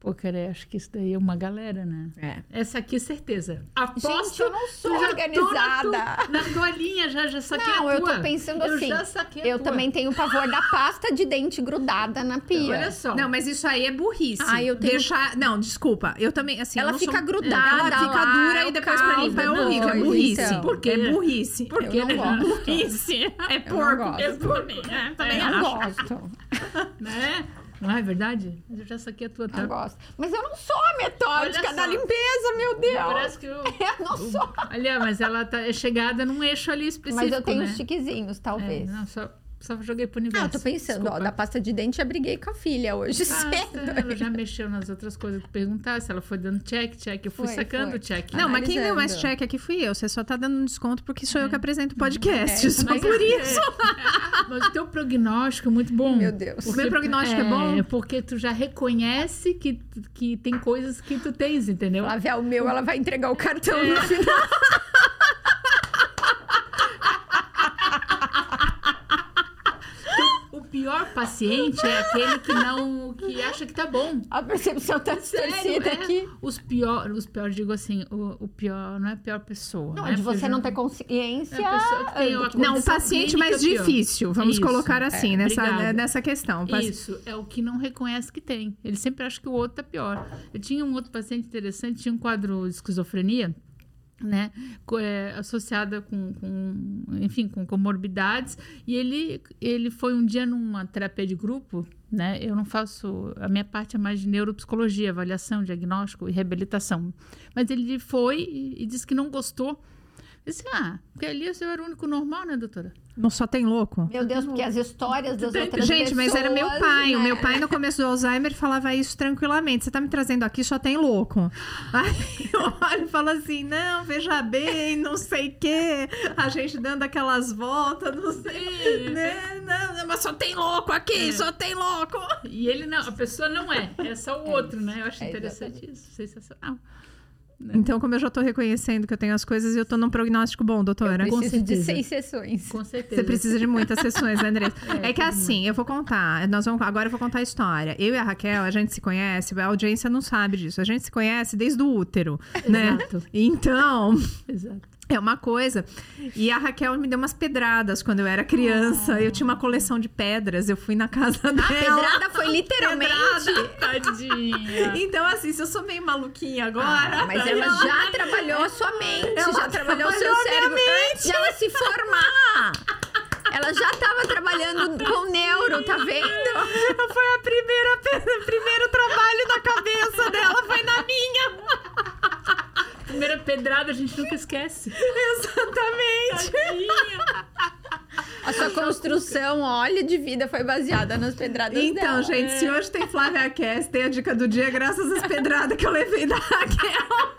Pô, cara, acho que isso daí é uma galera, né? É. Essa aqui, certeza. Aposto. Gente, eu não sou organizada. Na, tu- na tua linha, já, já saquei Não, a eu tua. tô pensando Eu assim. já saquei a Eu tua. também tenho pavor da pasta de dente grudada na pia. Olha só. Não, mas isso aí é burrice. Ah, eu tenho- Deixar... Não, desculpa. Eu também, assim... eu Ela não sou- fica grudada Ela fica lá, dura e depois pra limpar é caldo, horrível. É não, burrice. então. Por quê? É burrice. Por Eu quê? não gosto. Burrice. (laughs) É Eu não porco. gosto. Eu também, é, também Eu não acho. gosto. (laughs) Né? Não é verdade? Eu já saquei a tua, tá? Não gosto. Mas eu não sou a metódica Olha da limpeza, meu Deus. Parece que eu... (laughs) Eu não sou. Aliás, mas ela tá, é chegada num eixo ali específico, Mas eu tenho né? os tiquezinhos, É, talvez. não, só, só joguei pro Ah, universo. eu tô pensando, ó, Desculpa. da pasta de dente já briguei com a filha hoje Ah, (laughs) cedo. ela já mexeu nas outras coisas que perguntasse. Ela foi dando check, check. Eu fui Foi, sacando foi. o check. Não, mas quem deu mais cheque aqui fui eu. Você só tá dando um desconto porque sou eu que apresento o podcast. É, só Mas- por isso. (laughs) Mas o teu prognóstico é muito bom. Meu Deus. O meu prognóstico é bom? É, porque tu já reconhece que, que tem coisas que tu tens, entendeu? Flávia, o meu, ela vai entregar o cartão É. no final. (laughs) O pior paciente é aquele que não... que acha que tá bom. A percepção tá distorcida é. aqui. Os piores, os piores, digo assim, o, o pior não é a pior pessoa. Não, né? de você não ter consciência. É a pessoa que tem uma do- Não, o paciente mais pior. difícil. Vamos Isso, colocar assim, é, nessa, obrigada. nessa questão. Isso, é o que não reconhece que tem. Ele sempre acha que o outro tá pior. Eu tinha um outro paciente interessante, tinha um quadro de esquizofrenia, né? é, associada com, com, enfim, com comorbidades. E ele, ele foi um dia numa terapia de grupo, né? Eu não faço... A minha parte é mais de neuropsicologia, avaliação, diagnóstico e reabilitação. Mas ele foi e, e disse que não gostou. Disse, ah, porque ali eu era o único normal, né, doutora? Não só tem louco? Meu Deus, porque as histórias das tem- outras Gente, mas era meu pessoas, pai. O né? meu pai, no começo do Alzheimer, falava isso tranquilamente. Você tá me trazendo aqui, só tem louco. Aí eu olho e falo assim: não, veja bem, não sei o quê. A gente dando aquelas voltas, não sei. Né? Não, não, mas só tem louco aqui, só tem louco. E ele não, a pessoa não é, é só o outro, né? Eu acho é interessante isso, sensacional. Então, como eu já tô reconhecendo que eu tenho as coisas, eu tô num prognóstico bom, doutora. Com Preciso de seis sessões. Com certeza. Você precisa de muitas sessões, né, Andressa? É, É, que assim, eu vou contar. Nós vamos, agora eu vou contar a história. Eu e a Raquel, a gente se conhece, a audiência não sabe disso. A gente se conhece desde o útero, né? Exato. Então, Exato. É uma coisa. E a Raquel me deu umas pedradas quando eu era criança. Eu tinha uma coleção de pedras. Eu fui na casa A dela. pedrada foi (laughs) literalmente. Tadinha. Então, assim, se eu sou meio maluquinha agora. Ah, mas ela já (laughs) trabalhou a sua mente, Ela já trabalhou o seu a cérebro antes de ela se formar. Ela já estava trabalhando com neuro, tá vendo? Foi a primeira, o (laughs) primeiro trabalho na cabeça dela, foi na minha. Primeira pedrada a gente nunca esquece. (laughs) Exatamente. A sua construção, olha, de vida foi baseada nas pedradas Então, dela. gente, se hoje tem Flávia Cast, tem a dica do dia, graças às pedradas que eu levei da Raquel.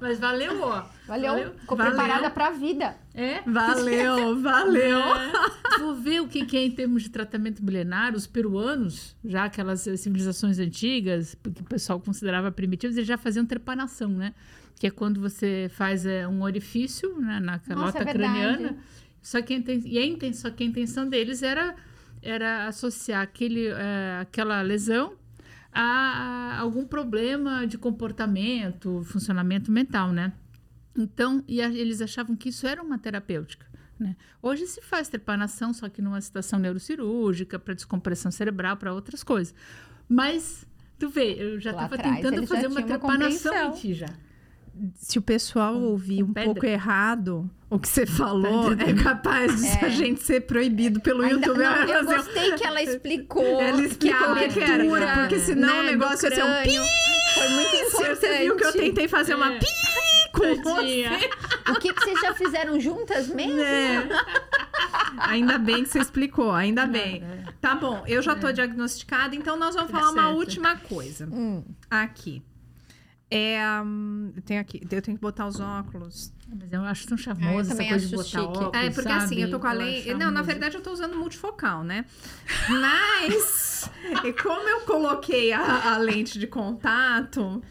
Mas valeu, ó. Valeu, ficou valeu. preparada pra vida. É? Valeu, valeu. (laughs) É. Vou ver o que que é em termos de tratamento milenar. Os peruanos, já aquelas civilizações antigas, que o pessoal considerava primitivas, eles já faziam trepanação, né? Que é quando você faz eh, um orifício né, na calota é verdade. craniana. Só que e a inten- só que a intenção deles era, era associar aquele, eh, aquela lesão a, a algum problema de comportamento, funcionamento mental, né? Então, e a- eles achavam que isso era uma terapêutica. Né? Hoje se faz trepanação, só que numa situação neurocirúrgica, para descompressão cerebral, para outras coisas. Mas, tu vê, eu já estava tentando fazer uma tinham uma trepanação em ti já. Se o pessoal ouvir com um pedra. pouco errado o que você falou, é capaz de (laughs) É. a gente ser proibido pelo Ainda- YouTube. não, eu gostei que ela explicou. (laughs) Ela explicou que o que era, porque senão o né, negócio do ia ser um crânio Foi muito importante. Você viu que eu tentei fazer uma É. pi com você. (laughs) O que, que vocês já fizeram juntas mesmo? É. Ainda bem que você explicou, ainda bem. É. Tá bom, eu já tô diagnosticada, então nós vamos falar uma última coisa. Hum. Aqui. É, hum, eu tenho aqui, eu tenho que botar os óculos. Mas eu acho tão É, charmoso essa coisa de botar chique. óculos, É, porque assim, eu tô com a sabe? lente. Não, na verdade eu tô usando multifocal, né? Mas, (laughs) e como eu coloquei a, a lente de contato,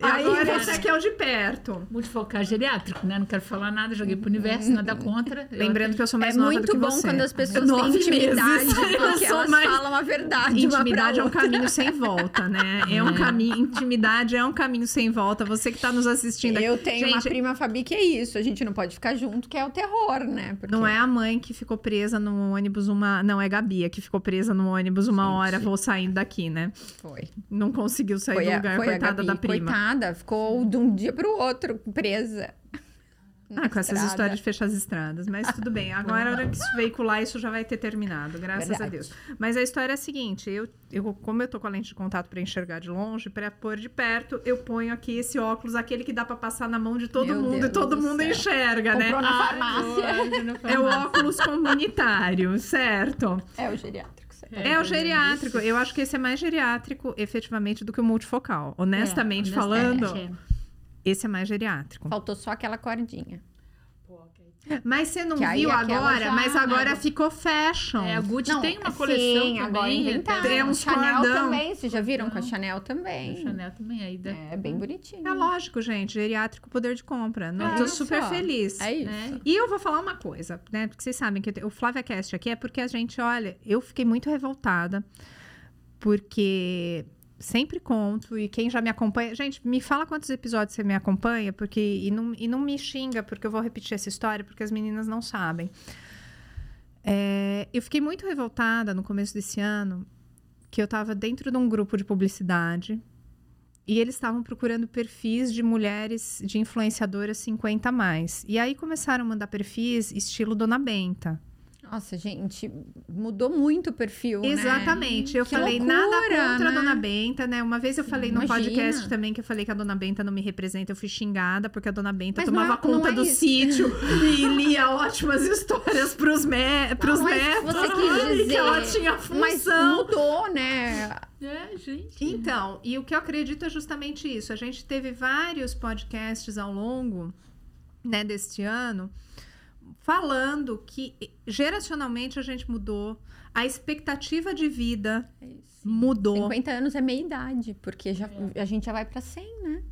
Aí, agora aqui é o de perto. Multifocar geriátrico, né? Não quero falar nada, joguei pro universo, nada contra. Eu Lembrando até- que eu sou mais É nova do muito que bom você. quando as pessoas têm intimidade, meses. (laughs) Eu porque elas mais- falam a verdade. uma Intimidade é um caminho sem volta, né? É um É. caminho. Intimidade é um caminho sem volta. Você que tá nos assistindo aqui. Eu tenho uma Gente, prima Fabi que é isso. A gente não pode ficar junto, que é o terror, né? Porque Não é a mãe que ficou presa no ônibus uma. Não, é Gabi, a que ficou presa no ônibus uma Gente. hora, vou saindo daqui, né? Foi. Não conseguiu sair Foi do lugar, a coitada Gabi, da prima. Coitada. Ficou de um dia pro outro presa. Ah, com essas estrada. histórias de fechar as estradas. Mas tudo bem. Agora, a hora que isso veicular, isso já vai ter terminado, graças a Verdade. Deus. Mas a história é a seguinte: eu, eu, como eu tô com a lente de contato para enxergar de longe, para pôr de perto, eu ponho aqui esse óculos, aquele que dá para passar na mão de todo Meu mundo Deus e todo do mundo céu. enxerga, né? Comprou na farmácia. É o óculos comunitário, certo? É o geriátrico. Certo? É, o geriátrico. Eu acho que esse é mais geriátrico, efetivamente, do que o multifocal. Honestamente É, falando, honestamente, esse é mais geriátrico. Faltou só aquela cordinha. Mas você não Que viu aquela agora, já- mas agora né? ficou fashion. É, a Gucci Não, tem uma sim, coleção agora também. inventaram. Tem uns Chanel cordão. também, vocês já viram com a. Chanel A também. Chanel também aí. Da... É bem bonitinho. É lógico, gente. Geriátrico poder de compra. Não É tô isso, super ó. feliz. É isso. né? E eu vou falar uma coisa, né? Porque vocês sabem que te- o Flávia Cast aqui é porque a gente, olha, eu fiquei muito revoltada. Porque sempre conto, e quem já me acompanha. Gente, me fala quantos episódios você me acompanha, porque. E não, e não me xinga, porque eu vou repetir essa história, porque as meninas não sabem. É, eu fiquei muito revoltada no começo desse ano, que eu estava dentro de um grupo de publicidade. E eles estavam procurando perfis de mulheres, de influenciadoras 50 a mais. E aí começaram a mandar perfis estilo Dona Benta. Nossa, gente, mudou muito o perfil, né? Exatamente. Eu Que falei loucura, nada contra a né? Dona Benta, né? Uma vez eu falei no Imagina. podcast também que eu falei que a Dona Benta não me representa, eu fui xingada porque a Dona Benta Mas não tomava é- não conta é do isso. sítio (laughs) e lia ótimas histórias pros, me... pros Mas netos. você quis e dizer- que ela tinha Mas função. mudou, né? É, gente. Então, e o que eu acredito é justamente isso. A gente teve vários podcasts ao longo né, deste ano falando que geracionalmente a gente mudou, a expectativa de vida É mudou. 50 anos é meia idade, porque já, a gente já vai pra 100, né?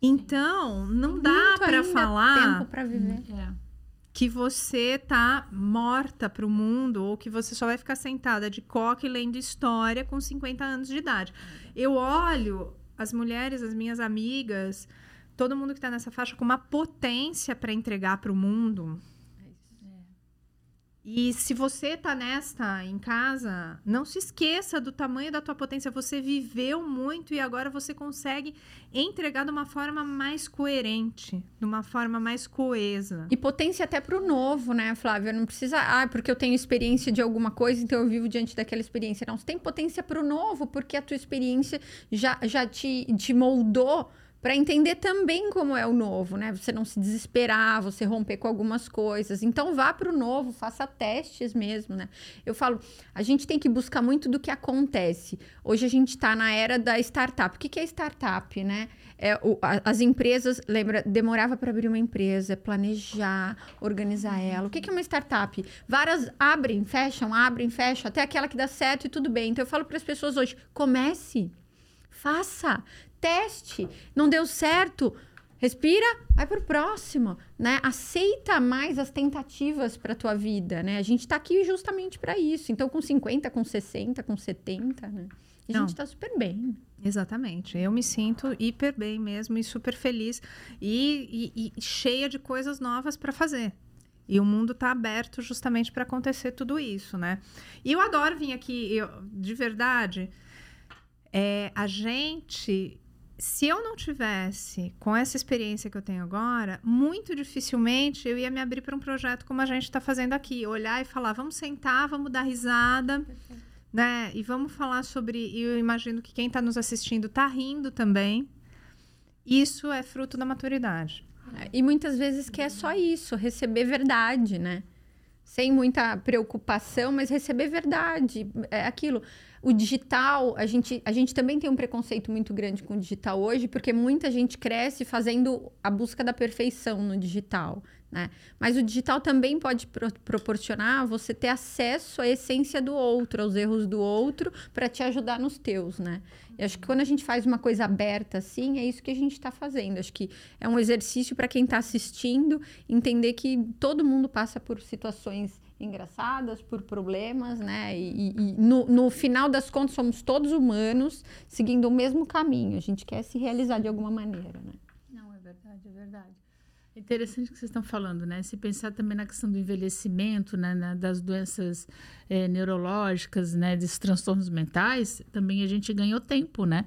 Então, não dá Muito para falar tempo pra viver. É. que você tá morta pro mundo ou que você só vai ficar sentada de coque lendo história com 50 anos de idade. Eu olho as mulheres, as minhas amigas, todo mundo que tá nessa faixa com uma potência para entregar pro mundo. E se você tá nesta em casa, não se esqueça do tamanho da tua potência. Você viveu muito e agora você consegue entregar de uma forma mais coerente, de uma forma mais coesa. E potência até pro novo, né, Flávia? Não precisa, ah, porque eu tenho experiência de alguma coisa, então eu vivo diante daquela experiência. Não, você tem potência pro novo, porque a tua experiência já, já te, te moldou para entender também como é o novo, né? Você não se desesperar, você romper com algumas coisas. Então vá pro novo, faça testes mesmo, né? Eu falo, a gente tem que buscar muito do que acontece. Hoje a gente está na era da startup. O que, que é startup, né? É, o- a- as empresas, lembra, demorava para abrir uma empresa, planejar, organizar ela. O que, que é uma startup? Várias abrem, fecham, abrem, fecham, até aquela que dá certo e tudo bem. Então eu falo para as pessoas hoje: comece, faça, teste. Não deu certo? Respira, vai pro próximo, né? Aceita mais as tentativas para tua vida, né? A gente tá aqui justamente para isso. Então, com 50, com 60, com 70, né? A Não. gente tá super bem. Exatamente. Eu me sinto hiper bem mesmo e super feliz e, e- e cheia de coisas novas para fazer. E o mundo está aberto justamente para acontecer tudo isso, né? E eu adoro vir aqui, eu, de verdade. É, a gente, se eu não tivesse com essa experiência que eu tenho agora, muito dificilmente eu ia me abrir para um projeto como a gente está fazendo aqui, olhar e falar, vamos sentar, vamos dar risada né? E vamos falar sobre. e Eu imagino que quem está nos assistindo está rindo também. Isso é fruto da maturidade. E muitas vezes quer só isso, receber verdade, né? Sem muita preocupação, mas receber verdade. É aquilo. O digital, a gente, a gente também tem um preconceito muito grande com o digital hoje, porque muita gente cresce fazendo a busca da perfeição no digital. Né? Mas o digital também pode pro proporcionar você ter acesso à essência do outro, aos erros do outro, para te ajudar nos teus, né? Eu acho que quando a gente faz uma coisa aberta assim, é isso que a gente está fazendo. Acho que é um exercício para quem está assistindo entender que todo mundo passa por situações engraçadas, por problemas, né? E, e no, no, final das contas, somos todos humanos seguindo o mesmo caminho. A gente quer se realizar de alguma maneira, né? Não, é verdade, é verdade. É interessante o que vocês estão falando, né? Se pensar também na questão do envelhecimento, né? Na, das doenças é, neurológicas, né? Dos transtornos mentais, também a gente ganhou tempo, né?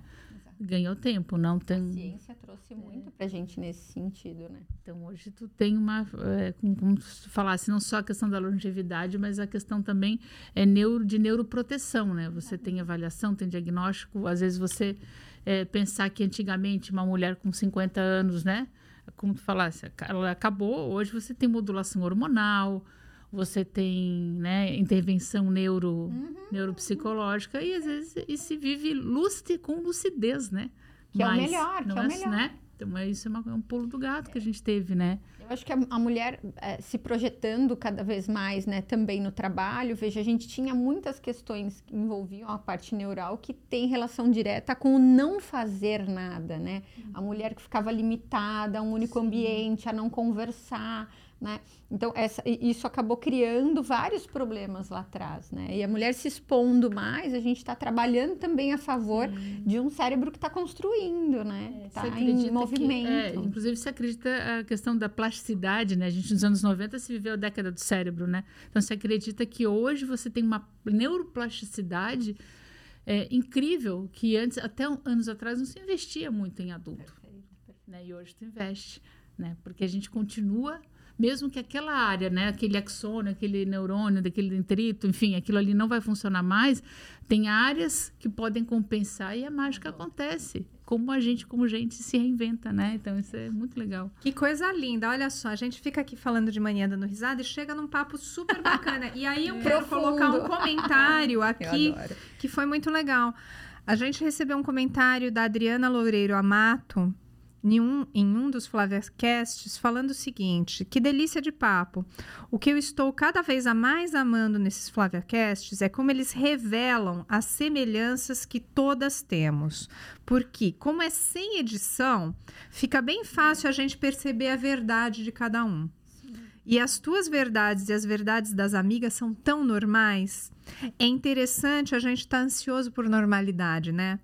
ganhou tempo, não tem. A ciência trouxe muito para a gente nesse sentido, né? Então hoje tu tem uma, é, como, se falasse, não só a questão da longevidade, mas a questão também é neuro, de neuroproteção, né? Você tem avaliação, tem diagnóstico, às vezes você é, pensar que antigamente uma mulher com 50 anos, né? Como tu falasse, ela acabou, hoje você tem modulação hormonal, você tem né, intervenção neuro, uhum, neuropsicológica e às vezes e se vive lúcido com lucidez, né? Que Mas, é o melhor, que é, o é, melhor. Né? Então, é isso é, uma, é um pulo do gato que a gente teve, né? Eu acho que a, a mulher é, se projetando cada vez mais, né, também no trabalho, veja, a gente tinha muitas questões que envolviam a parte neural que tem relação direta com o não fazer nada, né? A mulher que ficava limitada a um único Sim. ambiente, a não conversar, né? Então, essa, isso acabou criando vários problemas lá atrás, né? E a mulher se expondo mais, a gente está trabalhando também a favor de um cérebro que está construindo, né? Está é, em movimento. Que, é, inclusive, você acredita a questão da plasticidade, né? A gente, nos anos 90, se viveu a década do cérebro, né? Então, você acredita que hoje você tem uma neuroplasticidade é, incrível, que antes, até anos atrás, não se investia muito em adulto. Perfeito, perfeito. Né? E hoje tu investe, né? Porque a gente continua mesmo que aquela área, né, aquele axônio, aquele neurônio, daquele detrito, enfim, aquilo ali não vai funcionar mais, tem áreas que podem compensar e a mágica acontece. Como a gente, como gente, se reinventa, né? Então, isso é muito legal. Que coisa linda. Olha só, a gente fica aqui falando de manhã dando risada e chega num papo super bacana. E aí eu (laughs) quero colocar um comentário (laughs) aqui que foi muito legal. A gente recebeu um comentário da Adriana Loureiro Amato, em um, em um dos Flaviacasts falando o seguinte: que delícia de papo. O que eu estou cada vez a mais amando nesses Flaviacasts é como eles revelam as semelhanças que todas temos. Porque, como é sem edição, fica bem fácil a gente perceber a verdade de cada um. E as tuas verdades e as verdades das amigas são tão normais. É interessante a gente estar tá ansioso por normalidade, né?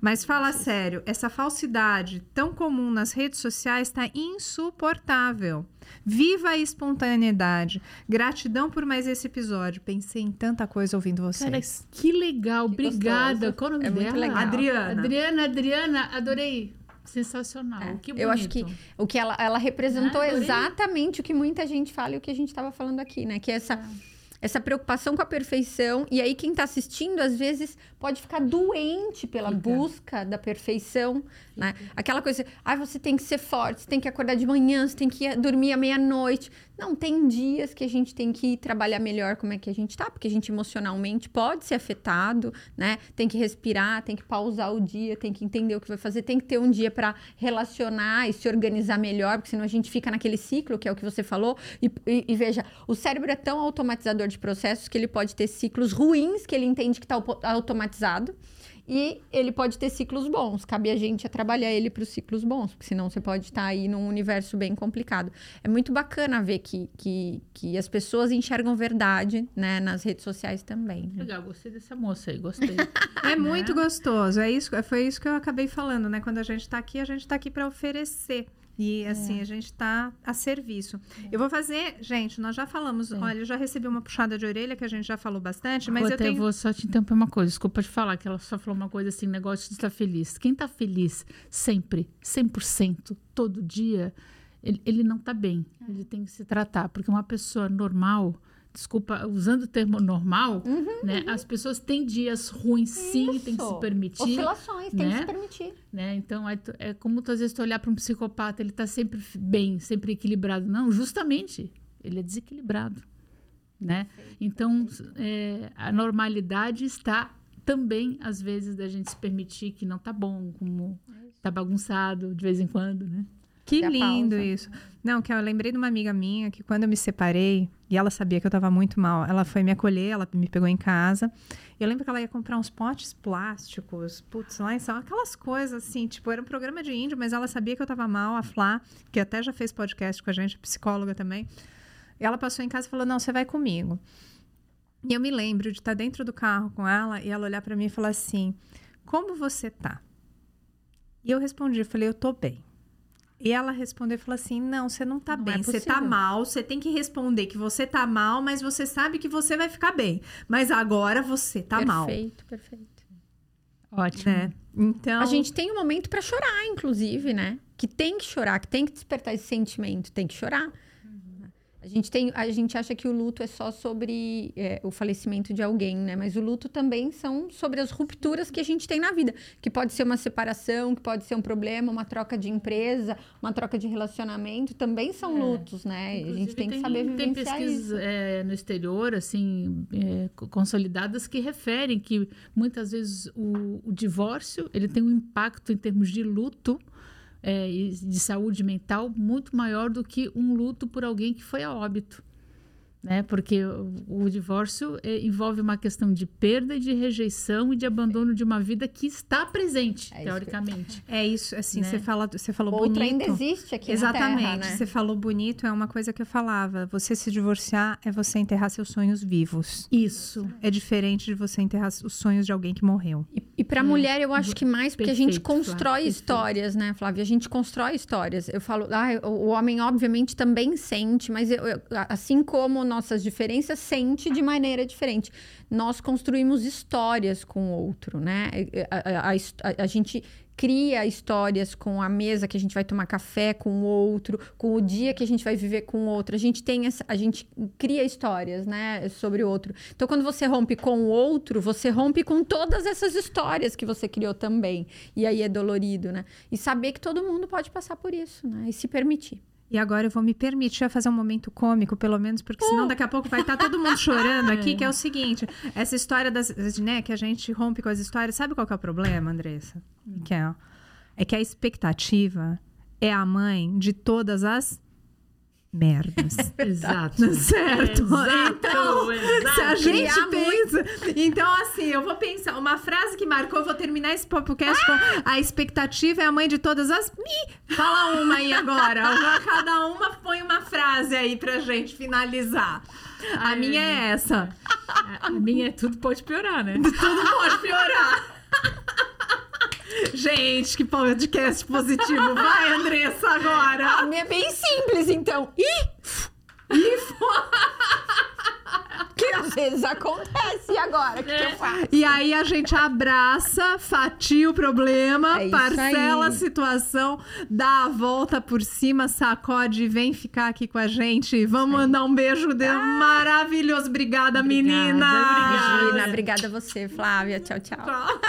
Mas fala sério, essa falsidade tão comum nas redes sociais está insuportável. Viva a espontaneidade. Gratidão por mais esse episódio. Pensei em tanta coisa ouvindo vocês. Cara, que legal. Que Obrigada. Qual o nome é dela? Muito legal. Adriana. Adriana, Adriana, adorei. Sensacional. É. Que bonito. Eu acho que o que ela, ela representou ah, exatamente o que muita gente fala e o que a gente estava falando aqui, né? Que é essa. É essa preocupação com a perfeição. E aí, quem está assistindo, às vezes, pode ficar doente pela Fica. busca da perfeição. Né? Aquela coisa, ah, você tem que ser forte, você tem que acordar de manhã, você tem que dormir à meia-noite. Não, tem dias que a gente tem que trabalhar melhor como é que a gente tá, porque a gente emocionalmente pode ser afetado, né? Tem que respirar, tem que pausar o dia, tem que entender o que vai fazer, tem que ter um dia para relacionar e se organizar melhor, porque senão a gente fica naquele ciclo, que é o que você falou. E, e, e veja, o cérebro é tão automatizador de processos que ele pode ter ciclos ruins que ele entende que está automatizado e ele pode ter ciclos bons. Cabe a gente a trabalhar ele para os ciclos bons, porque senão você pode estar tá aí num universo bem complicado. É muito bacana ver que, que, que as pessoas enxergam verdade né, nas redes sociais também. Né? Legal, gostei dessa moça aí, gostei. (laughs) é né? muito gostoso. É isso, foi isso que eu acabei falando, né? Quando a gente está aqui, a gente está aqui para oferecer. E assim, é. a gente está a serviço. É. Eu vou fazer, gente, nós já falamos, é. olha, eu já recebi uma puxada de orelha que a gente já falou bastante, mas eu, tenho... eu vou só te interromper uma coisa, desculpa te falar, que ela só falou uma coisa assim, negócio de estar feliz. Quem está feliz sempre, 100%, todo dia, ele, ele não está bem. É. Ele tem que se tratar, porque uma pessoa normal desculpa, usando o termo normal, uhum, né? Uhum. As pessoas têm dias ruins, sim, Isso. tem que se permitir. Oscilações, né? tem que se permitir. Né? Então, é, é como tu, às vezes tu olhar para um psicopata, ele está sempre bem, sempre equilibrado. Não, justamente, ele é desequilibrado. né? Então, é, a normalidade está também, às vezes, da gente se permitir que não tá bom, como tá bagunçado de vez em quando, né? Que lindo pausa. isso. Não, que eu lembrei de uma amiga minha que quando eu me separei, e ela sabia que eu tava muito mal, ela foi me acolher, ela me pegou em casa. Eu lembro que ela ia comprar uns potes plásticos, putz, lá em São aquelas coisas assim, tipo, era um programa de índio, mas ela sabia que eu tava mal, a Flá, que até já fez podcast com a gente, psicóloga também. Ela passou em casa e falou: "Não, você vai comigo". E eu me lembro de estar dentro do carro com ela e ela olhar para mim e falar assim: "Como você tá?" E eu respondi, falei: "Eu tô bem". E ela respondeu e falou assim: Não, você não tá Não bem. é você tá mal. Você tem que responder que você tá mal, mas você sabe que você vai ficar bem. Mas agora você tá mal. perfeito, perfeito. Ótimo. Né? Então. A gente tem um momento pra chorar, inclusive, né? Que tem que chorar, que tem que despertar esse sentimento, tem que chorar. A gente, tem, a gente acha que o luto é só sobre é, o falecimento de alguém, né? Mas o luto também são sobre as rupturas que a gente tem na vida. Que pode ser uma separação, que pode ser um problema, uma troca de empresa, uma troca de relacionamento. Também são É. lutos, né? a gente Inclusive, tem que saber Tem vivenciar pesquisas isso. é, no exterior, assim, é, co- consolidadas, que referem que muitas vezes o, o divórcio ele tem um impacto em termos de luto é, de saúde mental muito maior do que um luto por alguém que foi a óbito. Né? Porque o, o divórcio é, envolve uma questão de perda, de rejeição e de abandono de uma vida que está presente, É isso que- teoricamente. É isso, assim, Né? você, fala, você falou O outro bonito. ainda existe aqui Exatamente. na Terra, né? Você falou bonito, é uma coisa que eu falava. Você se divorciar é você enterrar seus sonhos vivos. Isso. É diferente de você enterrar os sonhos de alguém que morreu. E, e para mulher, eu acho que mais, porque a gente Hum. Perfeito, Flávia, constrói perfeito. histórias, né, Flávia? A gente constrói histórias. Eu falo, ah, o o homem, obviamente, também sente, mas eu- eu- assim como nossas diferenças, sente de maneira diferente. Nós construímos histórias com o outro, né? A, a- a a gente cria histórias com a mesa que a gente vai tomar café com o outro, com o dia que a gente vai viver com o outro. A gente tem essa, a gente cria histórias, né, sobre o outro. Então, quando você rompe com o outro, você rompe com todas essas histórias que você criou também. E aí é dolorido, né? E saber que todo mundo pode passar por isso, né? E se permitir. E agora eu vou me permitir fazer um momento cômico, pelo menos, porque senão daqui a pouco vai estar todo mundo chorando aqui, que é o (laughs) seguinte: essa história das, né, que a gente rompe com as histórias, sabe qual é o problema, Andressa? Que é, é que a expectativa é a mãe de todas as merdas. (laughs) Exato. certo? Exato, Então, exato. se a gente Criar pensa. Então, assim, eu vou pensar. Uma frase que marcou, eu vou terminar esse podcast com a expectativa é a mãe de todas as. Fala uma aí agora. Cada uma põe uma frase aí pra gente finalizar. A Ai, minha é essa. A minha é tudo pode piorar, né? Tudo pode piorar. Gente, que podcast positivo. Vai, Andressa, A agora. minha é bem simples, então. Ih! (laughs) que às vezes acontece. E agora? O que, que eu faço? E aí a gente abraça, fatia o problema, É parcela aí. a situação, dá a volta por cima, sacode e vem ficar aqui com a gente. Vamos mandar um beijo de... maravilhoso. Obrigada, Obrigada, menina. obrigada. Imagina, obrigada a você, Flávia. Tchau, tchau. Tchau.